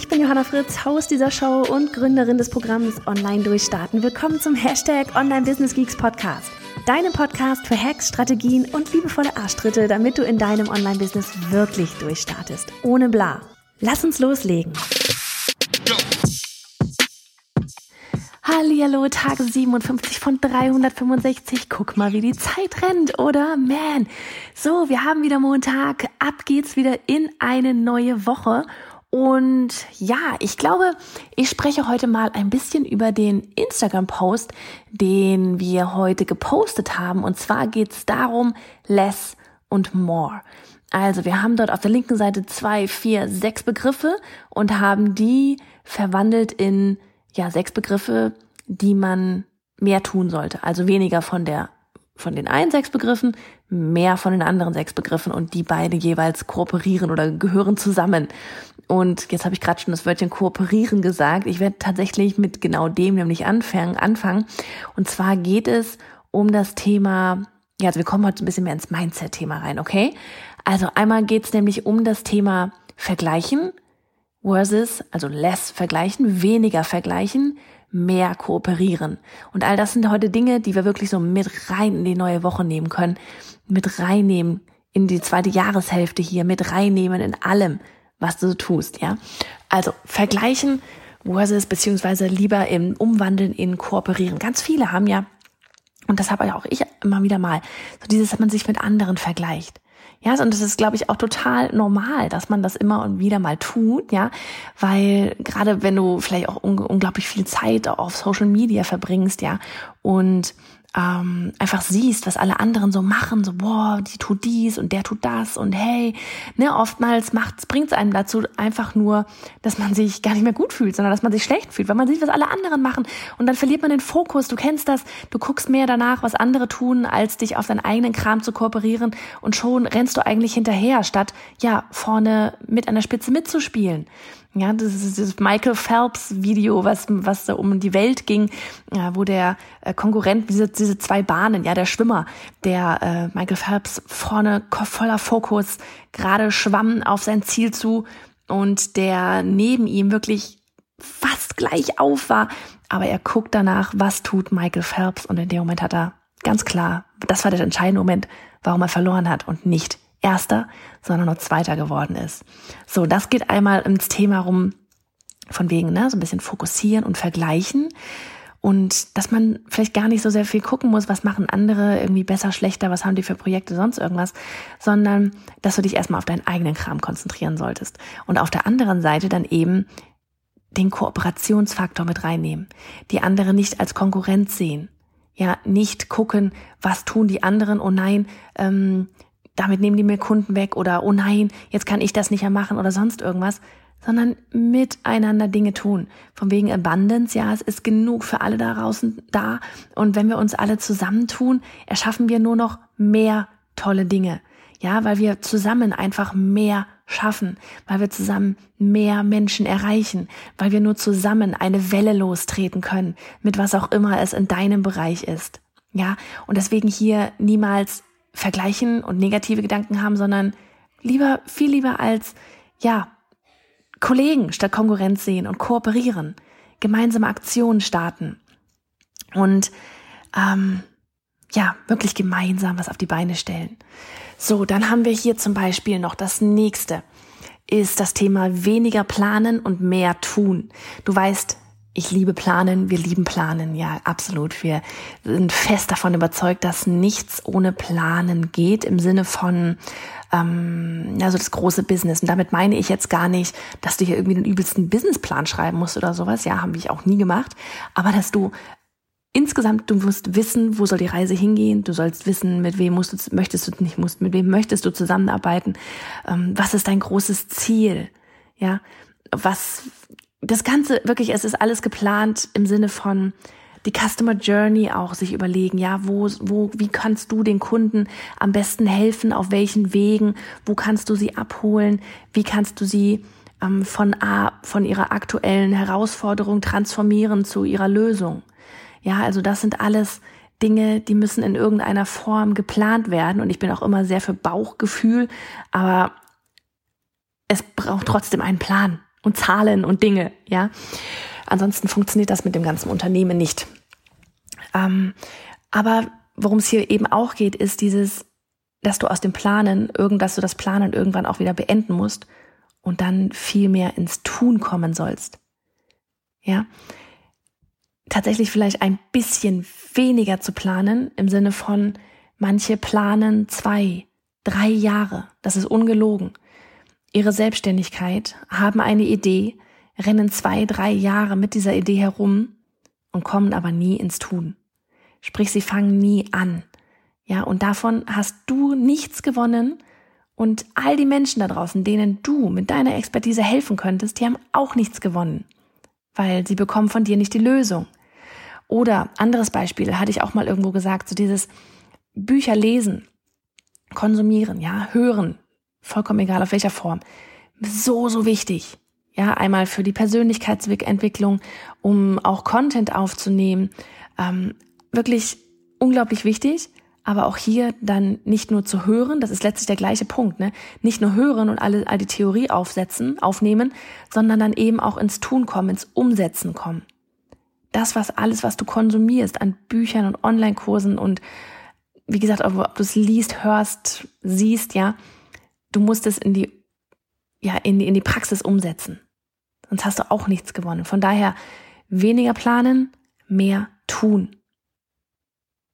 Ich bin Johanna Fritz, Haus dieser Show und Gründerin des Programms Online Durchstarten. Willkommen zum Hashtag Online Business Geeks Podcast. Deinem Podcast für Hacks, Strategien und liebevolle Arschtritte, damit du in deinem Online-Business wirklich durchstartest. Ohne bla. Lass uns loslegen. Hallihallo, Tag 57 von 365. Guck mal, wie die Zeit rennt, oder? Man. So, wir haben wieder Montag. Ab geht's wieder in eine neue Woche. Und ja, ich glaube, ich spreche heute mal ein bisschen über den Instagram-Post, den wir heute gepostet haben. Und zwar geht es darum, less und more. Also wir haben dort auf der linken Seite zwei, vier, sechs Begriffe und haben die verwandelt in ja sechs Begriffe, die man mehr tun sollte. Also weniger von der von den einen sechs Begriffen, mehr von den anderen sechs Begriffen und die beide jeweils kooperieren oder gehören zusammen. Und jetzt habe ich gerade schon das Wörtchen kooperieren gesagt. Ich werde tatsächlich mit genau dem nämlich anfangen. anfangen. Und zwar geht es um das Thema, ja, also wir kommen heute ein bisschen mehr ins Mindset-Thema rein, okay? Also einmal geht es nämlich um das Thema Vergleichen versus, also less vergleichen, weniger vergleichen, mehr kooperieren. Und all das sind heute Dinge, die wir wirklich so mit rein in die neue Woche nehmen können, mit reinnehmen in die zweite Jahreshälfte hier, mit reinnehmen in allem was du tust, ja. Also vergleichen versus beziehungsweise lieber im Umwandeln in kooperieren. Ganz viele haben ja, und das habe auch ich immer wieder mal, so dieses, dass man sich mit anderen vergleicht. Ja, und das ist, glaube ich, auch total normal, dass man das immer und wieder mal tut, ja, weil gerade wenn du vielleicht auch un unglaublich viel Zeit auf Social Media verbringst, ja, und ähm, einfach siehst, was alle anderen so machen, so boah, die tut dies und der tut das und hey, ne, oftmals macht's, bringt's einem dazu einfach nur, dass man sich gar nicht mehr gut fühlt, sondern dass man sich schlecht fühlt, weil man sieht, was alle anderen machen und dann verliert man den Fokus. Du kennst das, du guckst mehr danach, was andere tun, als dich auf deinen eigenen Kram zu kooperieren und schon rennst du eigentlich hinterher, statt ja vorne mit an der Spitze mitzuspielen. Ja, das ist dieses Michael Phelps Video, was, was da um die Welt ging, ja, wo der äh, Konkurrent, diese, diese zwei Bahnen, ja, der Schwimmer, der äh, Michael Phelps vorne voller Fokus gerade schwamm auf sein Ziel zu und der neben ihm wirklich fast gleich auf war, aber er guckt danach, was tut Michael Phelps? Und in dem Moment hat er ganz klar, das war der entscheidende Moment, warum er verloren hat und nicht Erster, sondern nur Zweiter geworden ist. So, das geht einmal ins Thema rum, von wegen, ne, so ein bisschen fokussieren und vergleichen. Und dass man vielleicht gar nicht so sehr viel gucken muss, was machen andere irgendwie besser, schlechter, was haben die für Projekte, sonst irgendwas, sondern dass du dich erstmal auf deinen eigenen Kram konzentrieren solltest. Und auf der anderen Seite dann eben den Kooperationsfaktor mit reinnehmen. Die andere nicht als Konkurrenz sehen. Ja, nicht gucken, was tun die anderen, oh nein, ähm, damit nehmen die mir Kunden weg oder oh nein, jetzt kann ich das nicht mehr machen oder sonst irgendwas, sondern miteinander Dinge tun. Von wegen Abundance, ja, es ist genug für alle da draußen da. Und wenn wir uns alle zusammentun, erschaffen wir nur noch mehr tolle Dinge. Ja, weil wir zusammen einfach mehr schaffen, weil wir zusammen mehr Menschen erreichen, weil wir nur zusammen eine Welle lostreten können, mit was auch immer es in deinem Bereich ist. Ja, und deswegen hier niemals vergleichen und negative Gedanken haben, sondern lieber, viel lieber als, ja, Kollegen statt Konkurrenz sehen und kooperieren, gemeinsame Aktionen starten und ähm, ja, wirklich gemeinsam was auf die Beine stellen. So, dann haben wir hier zum Beispiel noch das nächste, ist das Thema weniger planen und mehr tun. Du weißt, ich liebe Planen, wir lieben Planen, ja, absolut. Wir sind fest davon überzeugt, dass nichts ohne Planen geht im Sinne von, ähm, also das große Business. Und damit meine ich jetzt gar nicht, dass du hier irgendwie den übelsten Businessplan schreiben musst oder sowas. Ja, haben wir auch nie gemacht. Aber dass du insgesamt, du musst wissen, wo soll die Reise hingehen. Du sollst wissen, mit wem musst du, möchtest du nicht musst, mit wem möchtest du zusammenarbeiten. Ähm, was ist dein großes Ziel? Ja, was das Ganze, wirklich, es ist alles geplant im Sinne von die Customer Journey auch sich überlegen, ja, wo, wo, wie kannst du den Kunden am besten helfen, auf welchen Wegen, wo kannst du sie abholen, wie kannst du sie ähm, von A, von ihrer aktuellen Herausforderung transformieren zu ihrer Lösung. Ja, also das sind alles Dinge, die müssen in irgendeiner Form geplant werden. Und ich bin auch immer sehr für Bauchgefühl, aber es braucht trotzdem einen Plan und Zahlen und Dinge, ja. Ansonsten funktioniert das mit dem ganzen Unternehmen nicht. Ähm, aber worum es hier eben auch geht, ist dieses, dass du aus dem Planen, irgend, dass du das Planen irgendwann auch wieder beenden musst und dann viel mehr ins Tun kommen sollst. Ja. Tatsächlich vielleicht ein bisschen weniger zu planen im Sinne von manche planen zwei, drei Jahre. Das ist ungelogen ihre Selbstständigkeit, haben eine Idee, rennen zwei, drei Jahre mit dieser Idee herum und kommen aber nie ins Tun. Sprich, sie fangen nie an. Ja, und davon hast du nichts gewonnen und all die Menschen da draußen, denen du mit deiner Expertise helfen könntest, die haben auch nichts gewonnen, weil sie bekommen von dir nicht die Lösung. Oder anderes Beispiel, hatte ich auch mal irgendwo gesagt, so dieses Bücher lesen, konsumieren, ja, hören, vollkommen egal auf welcher Form, so, so wichtig. Ja, einmal für die Persönlichkeitsentwicklung, um auch Content aufzunehmen. Ähm, wirklich unglaublich wichtig. Aber auch hier dann nicht nur zu hören, das ist letztlich der gleiche Punkt, ne? Nicht nur hören und alle, all die Theorie aufsetzen, aufnehmen, sondern dann eben auch ins Tun kommen, ins Umsetzen kommen. Das, was alles, was du konsumierst an Büchern und Online-Kursen und wie gesagt, ob, ob du es liest, hörst, siehst, ja, du musst es in die, ja, in die, in die Praxis umsetzen. Sonst hast du auch nichts gewonnen. Von daher weniger planen, mehr tun.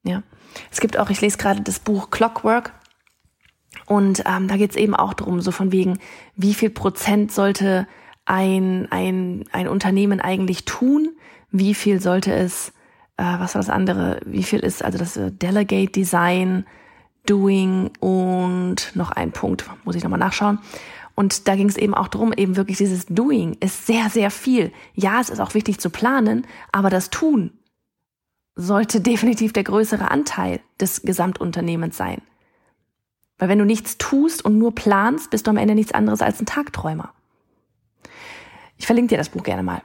Ja. Es gibt auch, ich lese gerade das Buch Clockwork und ähm, da geht es eben auch darum, so von wegen, wie viel Prozent sollte ein, ein, ein Unternehmen eigentlich tun, wie viel sollte es, äh, was war das andere, wie viel ist also das äh, Delegate Design, Doing und noch ein Punkt, muss ich nochmal nachschauen. Und da ging es eben auch drum, eben wirklich dieses Doing ist sehr, sehr viel. Ja, es ist auch wichtig zu planen, aber das Tun sollte definitiv der größere Anteil des Gesamtunternehmens sein. Weil wenn du nichts tust und nur planst, bist du am Ende nichts anderes als ein Tagträumer. Ich verlinke dir das Buch gerne mal.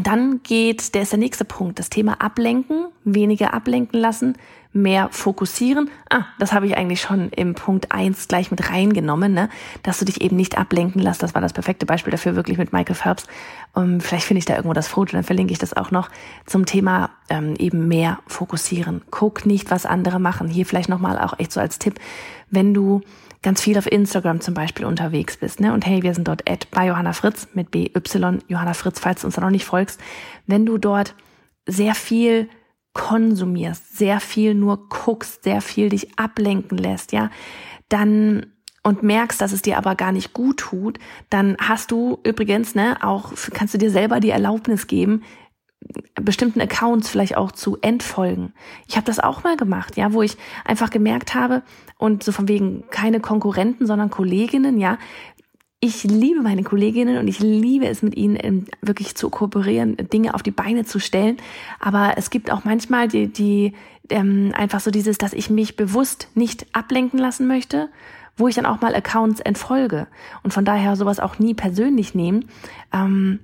Dann geht, der ist der nächste Punkt, das Thema Ablenken, weniger ablenken lassen, mehr fokussieren. Ah, das habe ich eigentlich schon im Punkt eins gleich mit reingenommen, ne? dass du dich eben nicht ablenken lässt. Das war das perfekte Beispiel dafür, wirklich mit Michael Phelps. Um, ähm, vielleicht finde ich da irgendwo das Foto, dann verlinke ich das auch noch zum Thema ähm, eben mehr fokussieren. Guck nicht, was andere machen. Hier vielleicht nochmal auch echt so als Tipp, wenn du ganz viel auf Instagram zum Beispiel unterwegs bist, ne? Und hey, wir sind dort at bei Johanna Fritz mit BY Johanna Fritz, falls du uns da noch nicht folgst. Wenn du dort sehr viel konsumierst, sehr viel nur guckst, sehr viel dich ablenken lässt, ja, dann und merkst, dass es dir aber gar nicht gut tut, dann hast du übrigens, ne, auch kannst du dir selber die Erlaubnis geben, bestimmten Accounts vielleicht auch zu entfolgen. Ich habe das auch mal gemacht, ja, wo ich einfach gemerkt habe und so von wegen keine Konkurrenten, sondern Kolleginnen, ja. Ich liebe meine Kolleginnen und ich liebe es mit ihnen ähm, wirklich zu kooperieren, Dinge auf die Beine zu stellen. Aber es gibt auch manchmal die, die ähm, einfach so dieses, dass ich mich bewusst nicht ablenken lassen möchte, wo ich dann auch mal Accounts entfolge und von daher sowas auch nie persönlich nehmen. Ähm,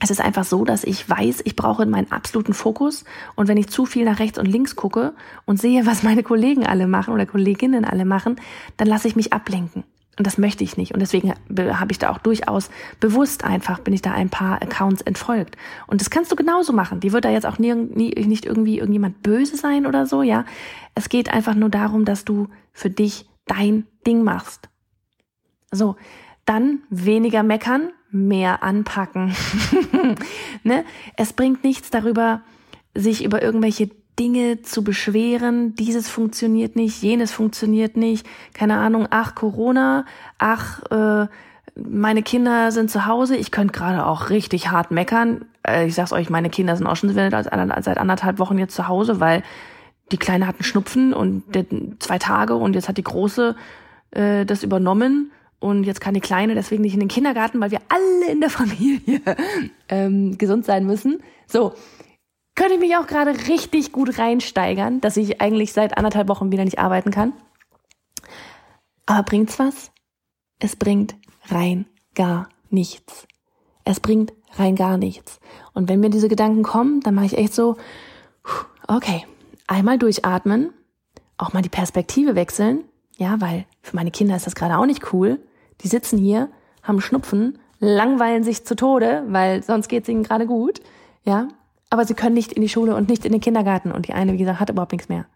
es ist einfach so, dass ich weiß, ich brauche meinen absoluten Fokus. Und wenn ich zu viel nach rechts und links gucke und sehe, was meine Kollegen alle machen oder Kolleginnen alle machen, dann lasse ich mich ablenken. Und das möchte ich nicht. Und deswegen habe ich da auch durchaus bewusst einfach, bin ich da ein paar Accounts entfolgt. Und das kannst du genauso machen. Die wird da jetzt auch nie, nie, nicht irgendwie irgendjemand böse sein oder so, ja. Es geht einfach nur darum, dass du für dich dein Ding machst. So. Dann weniger meckern, mehr anpacken. ne? Es bringt nichts darüber, sich über irgendwelche Dinge zu beschweren, dieses funktioniert nicht, jenes funktioniert nicht, keine Ahnung, ach Corona, ach äh, meine Kinder sind zu Hause, ich könnte gerade auch richtig hart meckern. Äh, ich sag's euch, meine Kinder sind auch schon seit anderthalb Wochen jetzt zu Hause, weil die Kleine hat einen Schnupfen und der, zwei Tage und jetzt hat die Große äh, das übernommen und jetzt kann die Kleine deswegen nicht in den Kindergarten, weil wir alle in der Familie ähm, gesund sein müssen. So, könnte ich mich auch gerade richtig gut reinsteigern, dass ich eigentlich seit anderthalb Wochen wieder nicht arbeiten kann. Aber bringt's was? Es bringt rein gar nichts. Es bringt rein gar nichts. Und wenn mir diese Gedanken kommen, dann mache ich echt so, okay, einmal durchatmen, auch mal die Perspektive wechseln, ja, weil für meine Kinder ist das gerade auch nicht cool. Die sitzen hier, haben Schnupfen, langweilen sich zu Tode, weil sonst geht es ihnen gerade gut, ja. Aber sie können nicht in die Schule und nicht in den Kindergarten. Und die eine, wie gesagt, hat überhaupt nichts mehr.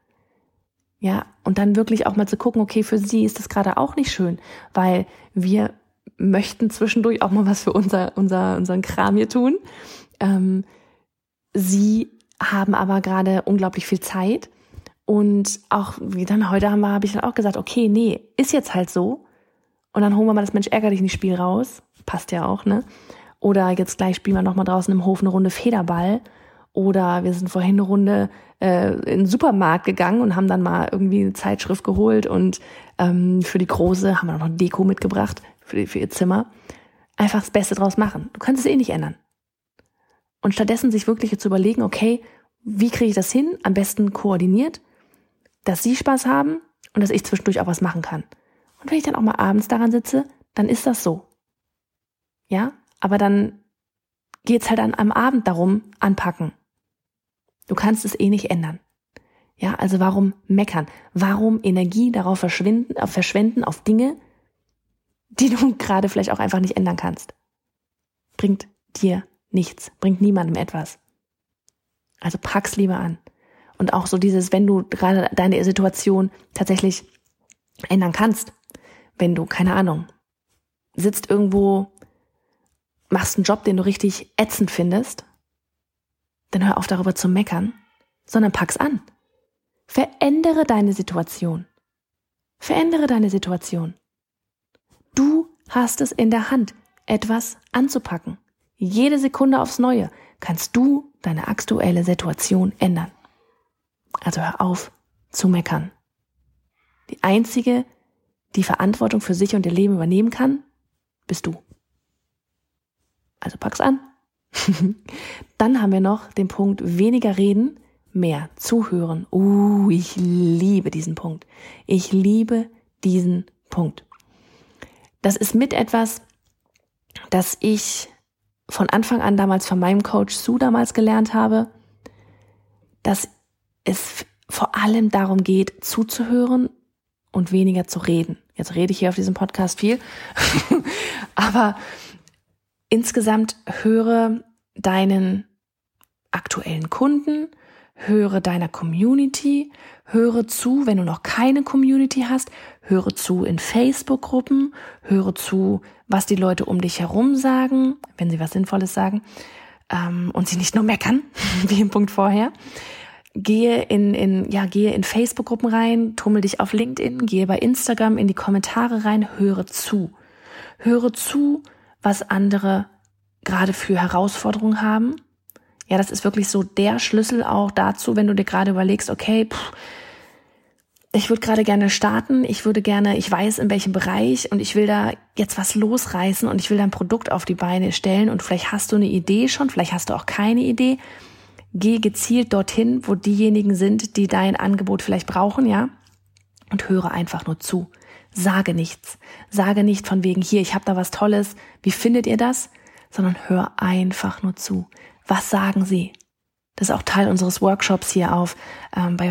Ja, und dann wirklich auch mal zu gucken, okay, für sie ist das gerade auch nicht schön, weil wir möchten zwischendurch auch mal was für unser, unser, unseren Kram hier tun. Ähm, sie haben aber gerade unglaublich viel Zeit. Und auch wie dann heute haben wir, habe ich dann auch gesagt, okay, nee, ist jetzt halt so. Und dann holen wir mal das Mensch ärger dich nicht Spiel raus. Passt ja auch, ne? Oder jetzt gleich spielen wir nochmal draußen im Hof eine Runde Federball. Oder wir sind vorhin eine Runde äh, in den Supermarkt gegangen und haben dann mal irgendwie eine Zeitschrift geholt und ähm, für die Große haben wir noch Deko mitgebracht für, für ihr Zimmer. Einfach das Beste draus machen. Du kannst es eh nicht ändern. Und stattdessen sich wirklich zu überlegen, okay, wie kriege ich das hin? Am besten koordiniert, dass sie Spaß haben und dass ich zwischendurch auch was machen kann. Und wenn ich dann auch mal abends daran sitze, dann ist das so. Ja, aber dann geht's halt an, am Abend darum, anpacken. Du kannst es eh nicht ändern. Ja, also warum meckern? Warum Energie darauf verschwinden, auf verschwenden auf Dinge, die du gerade vielleicht auch einfach nicht ändern kannst? Bringt dir nichts, bringt niemandem etwas. Also pack's lieber an. Und auch so dieses, wenn du gerade deine Situation tatsächlich ändern kannst, wenn du, keine Ahnung, sitzt irgendwo, machst einen Job, den du richtig ätzend findest, dann hör auf darüber zu meckern, sondern pack's an. Verändere deine Situation. Verändere deine Situation. Du hast es in der Hand, etwas anzupacken. Jede Sekunde aufs Neue kannst du deine aktuelle Situation ändern. Also hör auf zu meckern. Die einzige, die Verantwortung für sich und ihr Leben übernehmen kann, bist du. Also pack's an. Dann haben wir noch den Punkt weniger reden, mehr zuhören. Uh, ich liebe diesen Punkt. Ich liebe diesen Punkt. Das ist mit etwas, das ich von Anfang an damals von meinem Coach Sue damals gelernt habe, dass es vor allem darum geht, zuzuhören und weniger zu reden. Jetzt rede ich hier auf diesem Podcast viel, aber insgesamt höre deinen aktuellen Kunden, höre deiner Community, höre zu, wenn du noch keine Community hast, höre zu in Facebook-Gruppen, höre zu, was die Leute um dich herum sagen, wenn sie was Sinnvolles sagen, ähm, und sie nicht nur meckern, wie im Punkt vorher. Gehe in, in, ja, gehe in Facebook-Gruppen rein, tummel dich auf LinkedIn, gehe bei Instagram in die Kommentare rein, höre zu. Höre zu, was andere gerade für Herausforderungen haben. Ja, das ist wirklich so der Schlüssel auch dazu, wenn du dir gerade überlegst, okay, pff, ich würde gerade gerne starten, ich würde gerne, ich weiß in welchem Bereich und ich will da jetzt was losreißen und ich will da ein Produkt auf die Beine stellen und vielleicht hast du eine Idee schon, vielleicht hast du auch keine Idee. Geh gezielt dorthin, wo diejenigen sind, die dein Angebot vielleicht brauchen, ja, und höre einfach nur zu. Sage nichts. Sage nicht von wegen hier, ich habe da was Tolles. Wie findet ihr das? Sondern hör einfach nur zu. Was sagen sie? Das ist auch Teil unseres Workshops hier auf ähm, bei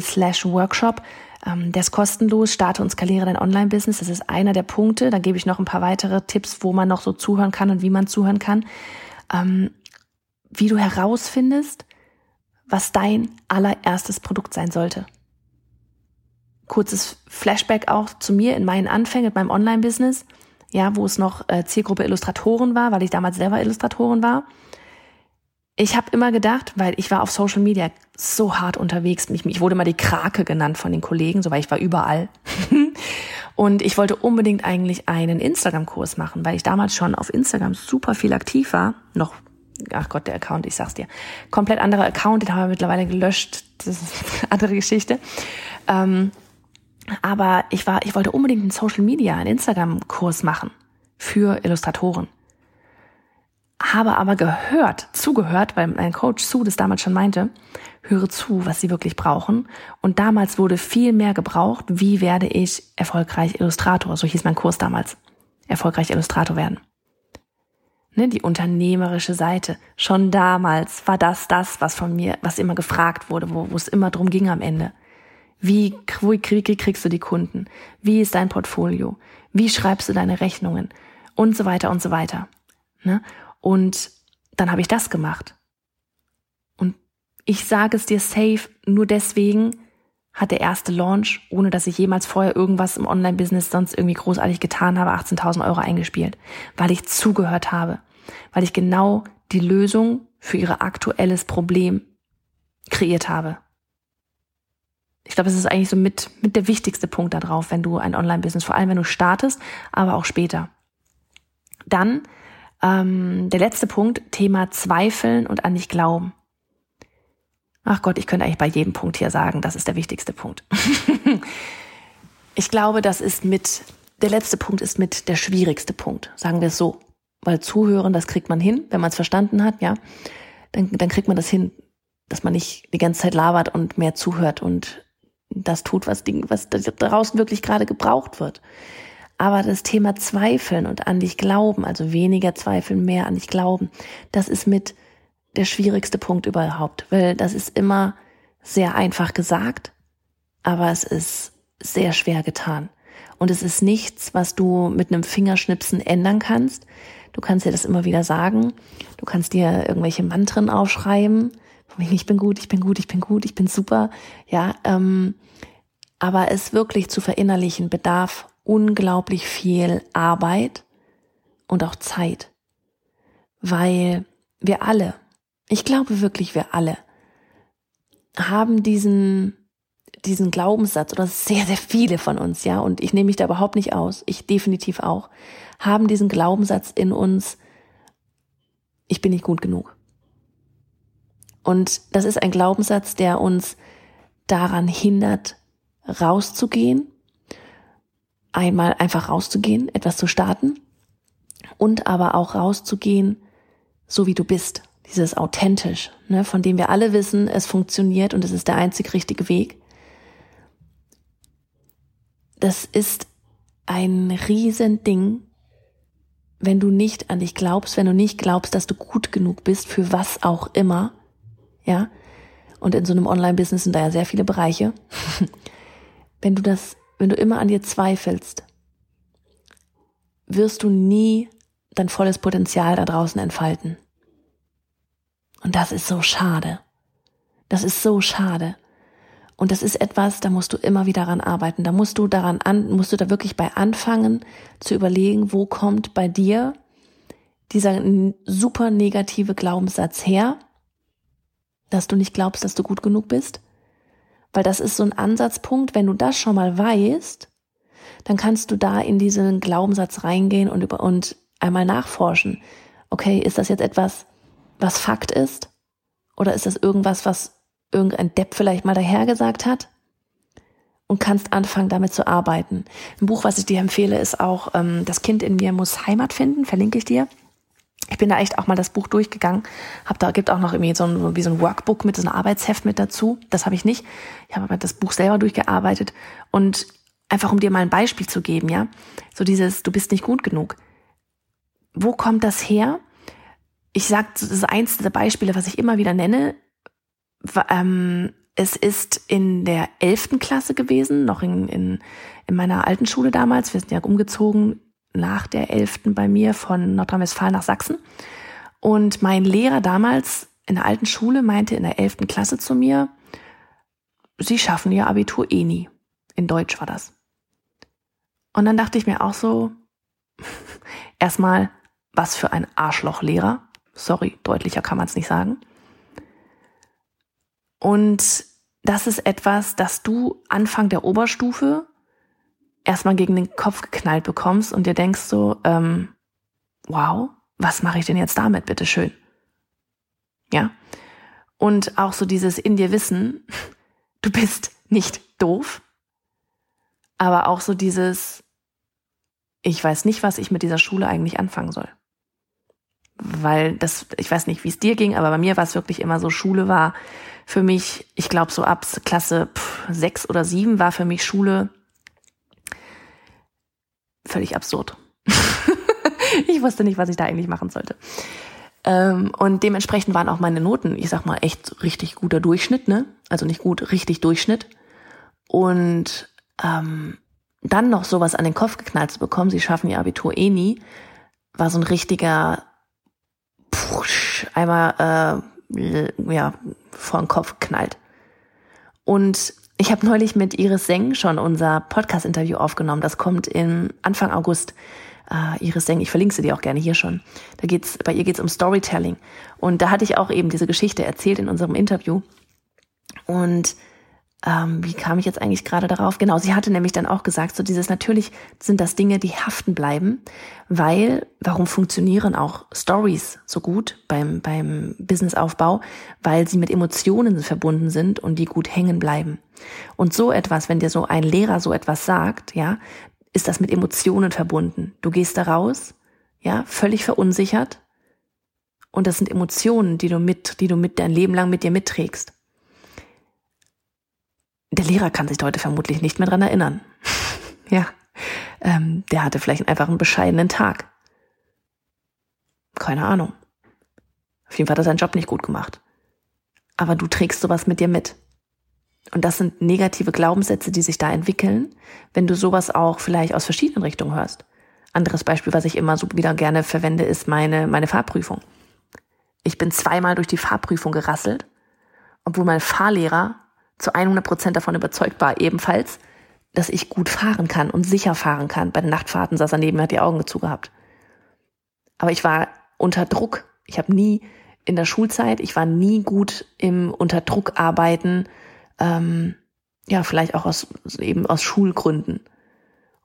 slash workshop. Ähm, der ist kostenlos. Starte und skaliere dein Online-Business. Das ist einer der Punkte. Da gebe ich noch ein paar weitere Tipps, wo man noch so zuhören kann und wie man zuhören kann. Ähm, wie du herausfindest, was dein allererstes Produkt sein sollte. Kurzes Flashback auch zu mir in meinen Anfängen mit meinem Online-Business, ja, wo es noch äh, Zielgruppe Illustratoren war, weil ich damals selber Illustratorin war ich habe immer gedacht, weil ich war auf Social Media so hart unterwegs, mich, ich wurde mal die Krake genannt von den Kollegen, so weil ich war überall. und ich wollte unbedingt eigentlich einen Instagram-Kurs machen, weil ich damals schon auf Instagram super viel aktiv war. Noch, ach Gott, der Account, ich sag's dir. Komplett anderer Account, den haben wir mittlerweile gelöscht. Das ist eine andere Geschichte. Ähm, Aber ich war, ich wollte unbedingt einen Social Media, einen Instagram-Kurs machen für Illustratoren. Habe aber gehört, zugehört, weil mein Coach Sue das damals schon meinte, höre zu, was sie wirklich brauchen. Und damals wurde viel mehr gebraucht, wie werde ich erfolgreich Illustrator, so hieß mein Kurs damals, erfolgreich Illustrator werden. Ne, die unternehmerische Seite. Schon damals war das das, was von mir, was immer gefragt wurde, wo, wo es immer drum ging am Ende. Wie, wie kriegst du die Kunden? Wie ist dein Portfolio? Wie schreibst du deine Rechnungen? Und so weiter und so weiter. Ne? Und dann habe ich das gemacht. Und ich sage es dir safe, nur deswegen hat der erste Launch, ohne dass ich jemals vorher irgendwas im Online-Business sonst irgendwie großartig getan habe, 18.000 Euro eingespielt, weil ich zugehört habe, weil ich genau die Lösung für ihr aktuelles Problem kreiert habe. Ich glaube, es ist eigentlich so mit, mit der wichtigste Punkt da drauf, wenn du ein Online-Business, vor allem wenn du startest, aber auch später. Dann ähm, der letzte Punkt, Thema Zweifeln und an dich glauben. Ach Gott, ich könnte eigentlich bei jedem Punkt hier sagen, das ist der wichtigste Punkt. ich glaube, das ist mit, der letzte Punkt ist mit der schwierigste Punkt, sagen wir es so. Weil zuhören, das kriegt man hin, wenn man es verstanden hat, ja. Dann, dann kriegt man das hin, dass man nicht die ganze Zeit labert und mehr zuhört und das tut, was, was draußen wirklich gerade gebraucht wird. Aber das Thema Zweifeln und an dich glauben, also weniger Zweifeln, mehr an dich glauben, das ist mit der schwierigste Punkt überhaupt, weil das ist immer sehr einfach gesagt, aber es ist sehr schwer getan. Und es ist nichts, was du mit einem Fingerschnipsen ändern kannst. Du kannst dir das immer wieder sagen. Du kannst dir irgendwelche Mantren aufschreiben. Ich bin gut, ich bin gut, ich bin gut, ich bin super. Ja, ähm, aber es wirklich zu verinnerlichen bedarf unglaublich viel Arbeit und auch Zeit, weil wir alle, ich glaube wirklich wir alle, haben diesen diesen Glaubenssatz oder sehr sehr viele von uns, ja, und ich nehme mich da überhaupt nicht aus, ich definitiv auch, haben diesen Glaubenssatz in uns, ich bin nicht gut genug. Und das ist ein Glaubenssatz, der uns daran hindert, rauszugehen einmal einfach rauszugehen, etwas zu starten und aber auch rauszugehen, so wie du bist. Dieses authentisch, ne, von dem wir alle wissen, es funktioniert und es ist der einzig richtige Weg. Das ist ein Riesending, wenn du nicht an dich glaubst, wenn du nicht glaubst, dass du gut genug bist für was auch immer, ja. Und in so einem Online-Business sind da ja sehr viele Bereiche. wenn du das wenn du immer an dir zweifelst, wirst du nie dein volles Potenzial da draußen entfalten. Und das ist so schade. Das ist so schade. Und das ist etwas, da musst du immer wieder daran arbeiten. Da musst du daran an, musst du da wirklich bei anfangen zu überlegen, wo kommt bei dir dieser super negative Glaubenssatz her, dass du nicht glaubst, dass du gut genug bist, weil das ist so ein Ansatzpunkt, wenn du das schon mal weißt, dann kannst du da in diesen Glaubenssatz reingehen und über, und einmal nachforschen. Okay, ist das jetzt etwas, was Fakt ist? Oder ist das irgendwas, was irgendein Depp vielleicht mal dahergesagt hat? Und kannst anfangen, damit zu arbeiten. Ein Buch, was ich dir empfehle, ist auch ähm, Das Kind in mir muss Heimat finden, verlinke ich dir ich bin da echt auch mal das Buch durchgegangen. Hab da gibt auch noch irgendwie so ein, wie so ein Workbook mit so einem Arbeitsheft mit dazu. Das habe ich nicht. Ich habe aber das Buch selber durchgearbeitet und einfach um dir mal ein Beispiel zu geben, ja. So dieses, du bist nicht gut genug. Wo kommt das her? Ich sag, das ist eins der Beispiele, was ich immer wieder nenne. Ähm, es ist in der elften Klasse gewesen, noch in, in, in meiner alten Schule damals. Wir sind ja umgezogen nach der 11. bei mir von Nordrhein-Westfalen nach Sachsen. Und mein Lehrer damals in der alten Schule meinte in der 11. Klasse zu mir, Sie schaffen Ihr Abitur eh nie. In Deutsch war das. Und dann dachte ich mir auch so, erstmal, was für ein Arschlochlehrer. Sorry, deutlicher kann man es nicht sagen. Und das ist etwas, das du Anfang der Oberstufe erstmal gegen den Kopf geknallt bekommst und dir denkst so, ähm, wow, was mache ich denn jetzt damit, bitteschön? Ja. Und auch so dieses in dir wissen, du bist nicht doof. aber auch so dieses, ich weiß nicht, was ich mit dieser Schule eigentlich anfangen soll. Weil das, ich weiß nicht, wie es dir ging, aber bei mir war es wirklich immer so, Schule war für mich, ich glaube so ab Klasse pff, sechs oder sieben war für mich Schule völlig absurd. ich wusste nicht, was ich da eigentlich machen sollte. Ähm, und dementsprechend waren auch meine Noten, ich sag mal, echt richtig guter Durchschnitt, ne? Also nicht gut, richtig Durchschnitt. Und ähm, dann noch sowas an den Kopf geknallt zu bekommen, sie schaffen ihr Abitur eh nie, war so ein richtiger Push, einmal äh, ja vor den Kopf geknallt. Und ich habe neulich mit Iris Seng schon unser Podcast-Interview aufgenommen. Das kommt im Anfang August. Äh, Iris Seng, ich verlinke sie dir auch gerne hier schon. Da geht's, bei ihr geht's um Storytelling. Und da hatte ich auch eben diese Geschichte erzählt in unserem Interview. Und ähm, wie kam ich jetzt eigentlich gerade darauf? Genau, sie hatte nämlich dann auch gesagt, so dieses natürlich sind das Dinge, die haften bleiben, weil warum funktionieren auch Stories so gut beim beim Businessaufbau, weil sie mit Emotionen verbunden sind und die gut hängen bleiben. Und so etwas, wenn dir so ein Lehrer so etwas sagt, ja, ist das mit Emotionen verbunden. Du gehst da raus, ja, völlig verunsichert und das sind Emotionen, die du mit, die du mit dein Leben lang mit dir mitträgst der Lehrer kann sich heute vermutlich nicht mehr dran erinnern. ja, ähm, der hatte vielleicht einfach einen bescheidenen Tag. Keine Ahnung. Auf jeden Fall hat er seinen Job nicht gut gemacht. Aber du trägst sowas mit dir mit. Und das sind negative Glaubenssätze, die sich da entwickeln, wenn du sowas auch vielleicht aus verschiedenen Richtungen hörst. Anderes Beispiel, was ich immer so wieder gerne verwende, ist meine, meine Fahrprüfung. Ich bin zweimal durch die Fahrprüfung gerasselt, obwohl mein Fahrlehrer zu 100 Prozent davon überzeugt war, ebenfalls, dass ich gut fahren kann und sicher fahren kann. Bei den Nachtfahrten saß er neben mir, hat die Augen zugehabt. Aber ich war unter Druck. Ich habe nie in der Schulzeit, ich war nie gut im unter Druck arbeiten, ähm, ja, vielleicht auch aus eben aus Schulgründen.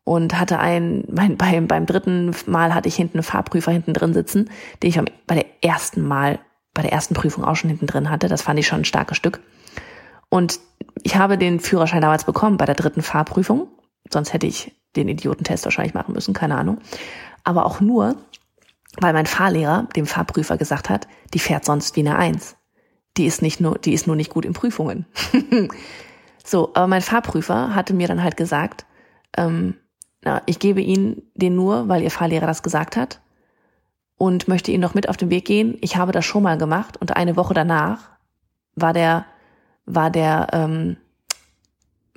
Und hatte ein, mein, beim, beim dritten Mal hatte ich hinten einen Fahrprüfer hinten drin sitzen, den ich bei der ersten Mal, bei der ersten Prüfung auch schon hinten drin hatte. Das fand ich schon ein starkes Stück. Und ich habe den Führerschein damals bekommen bei der dritten Fahrprüfung. Sonst hätte ich den Idiotentest wahrscheinlich machen müssen, keine Ahnung. Aber auch nur, weil mein Fahrlehrer dem Fahrprüfer gesagt hat, die fährt sonst wie eine Eins. Die ist nicht nur, die ist nur nicht gut in Prüfungen. so, aber mein Fahrprüfer hatte mir dann halt gesagt, ähm, na, ich gebe Ihnen den nur, weil Ihr Fahrlehrer das gesagt hat und möchte Ihnen noch mit auf den Weg gehen. Ich habe das schon mal gemacht und eine Woche danach war der war der, ähm,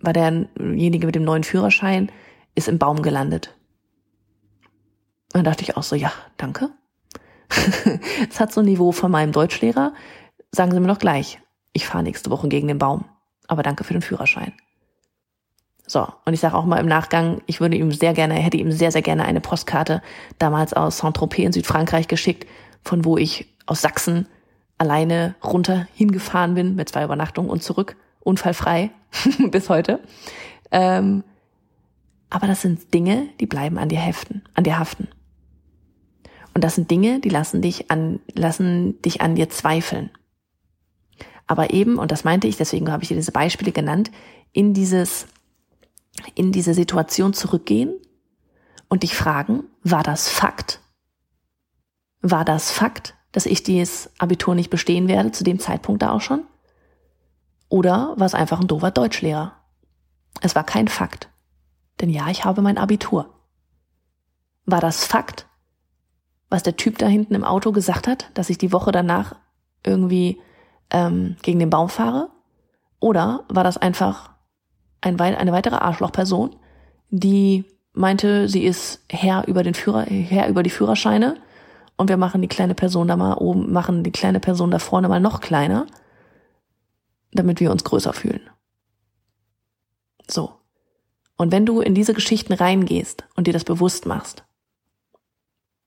war derjenige mit dem neuen Führerschein, ist im Baum gelandet. Und dann dachte ich auch so, ja, danke. Es hat so ein Niveau von meinem Deutschlehrer. Sagen Sie mir doch gleich, ich fahre nächste Woche gegen den Baum. Aber danke für den Führerschein. So, und ich sage auch mal im Nachgang, ich würde ihm sehr gerne, hätte ihm sehr, sehr gerne eine Postkarte damals aus Saint-Tropez in Südfrankreich geschickt, von wo ich aus Sachsen alleine runter hingefahren bin mit zwei Übernachtungen und zurück, unfallfrei bis heute. Ähm, aber das sind Dinge, die bleiben an dir heften, an dir haften. Und das sind Dinge, die lassen dich an, lassen dich an dir zweifeln. Aber eben, und das meinte ich, deswegen habe ich dir diese Beispiele genannt, in dieses, in diese Situation zurückgehen und dich fragen, war das Fakt? War das Fakt, dass ich dieses Abitur nicht bestehen werde, zu dem Zeitpunkt da auch schon? Oder war es einfach ein doofer Deutschlehrer? Es war kein Fakt. Denn ja, ich habe mein Abitur. War das Fakt, was der Typ da hinten im Auto gesagt hat, dass ich die Woche danach irgendwie ähm, gegen den Baum fahre? Oder war das einfach ein, eine weitere Arschlochperson, die meinte, sie ist Herr über den Führer, Herr über die Führerscheine und wir machen die kleine Person da mal oben, machen die kleine Person da vorne mal noch kleiner, damit wir uns größer fühlen. So. Und wenn du in diese Geschichten reingehst und dir das bewusst machst,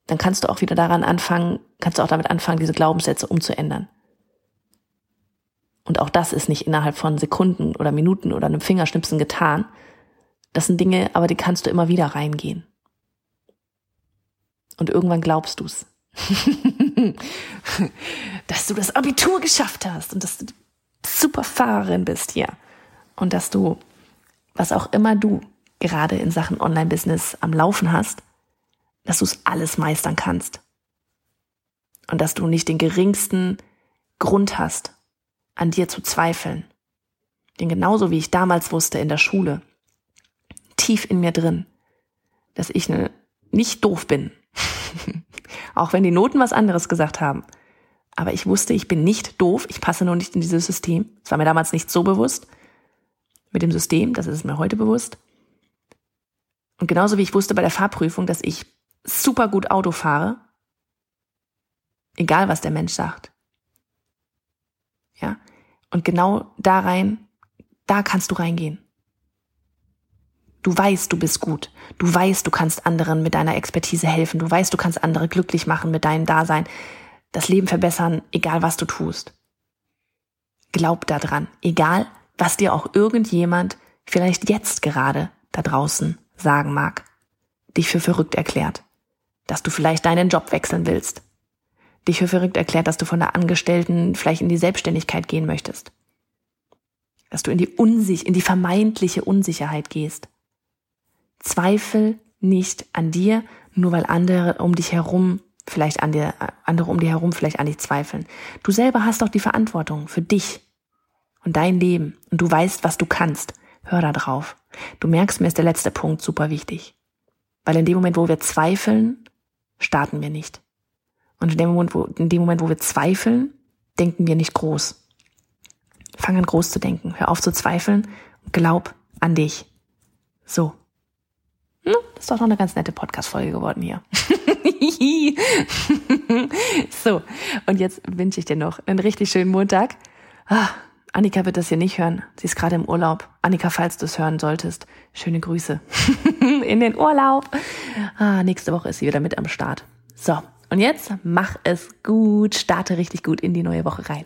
dann kannst du auch wieder daran anfangen, kannst du auch damit anfangen, diese Glaubenssätze umzuändern. Und auch das ist nicht innerhalb von Sekunden oder Minuten oder einem Fingerschnipsen getan. Das sind Dinge, aber die kannst du immer wieder reingehen. Und irgendwann glaubst du's. dass du das Abitur geschafft hast und dass du super Fahrerin bist hier und dass du, was auch immer du gerade in Sachen Online-Business am Laufen hast, dass du es alles meistern kannst. Und dass du nicht den geringsten Grund hast, an dir zu zweifeln. Denn genauso wie ich damals wusste in der Schule, tief in mir drin, dass ich ne, nicht doof bin. Auch wenn die Noten was anderes gesagt haben. Aber ich wusste, ich bin nicht doof, ich passe nur nicht in dieses System. Das war mir damals nicht so bewusst. Mit dem System, das ist mir heute bewusst. Und genauso wie ich wusste bei der Fahrprüfung, dass ich super gut Auto fahre, egal was der Mensch sagt. Ja? Und genau da rein, da kannst du reingehen. Du weißt, du bist gut. Du weißt, du kannst anderen mit deiner Expertise helfen. Du weißt, du kannst andere glücklich machen mit deinem Dasein. Das Leben verbessern, egal was du tust. Glaub daran, egal was dir auch irgendjemand vielleicht jetzt gerade da draußen sagen mag, dich für verrückt erklärt, dass du vielleicht deinen Job wechseln willst, dich für verrückt erklärt, dass du von der Angestellten vielleicht in die Selbstständigkeit gehen möchtest, dass du in die Unsich, in die vermeintliche Unsicherheit gehst, Zweifel nicht an dir, nur weil andere um dich herum vielleicht an dir, andere um dir herum vielleicht an dich zweifeln. Du selber hast doch die Verantwortung für dich und dein Leben und du weißt, was du kannst. Hör da drauf. Du merkst, mir ist der letzte Punkt super wichtig. Weil in dem Moment, wo wir zweifeln, starten wir nicht. Und in dem Moment, wo, in dem Moment, wo wir zweifeln, denken wir nicht groß. Fang an groß zu denken. Hör auf zu zweifeln und glaub an dich. So. Das ist doch noch eine ganz nette Podcast-Folge geworden hier. so, und jetzt wünsche ich dir noch einen richtig schönen Montag. Ah, Annika wird das hier nicht hören. Sie ist gerade im Urlaub. Annika, falls du es hören solltest, schöne Grüße in den Urlaub. Ah, nächste Woche ist sie wieder mit am Start. So, und jetzt mach es gut, starte richtig gut in die neue Woche rein.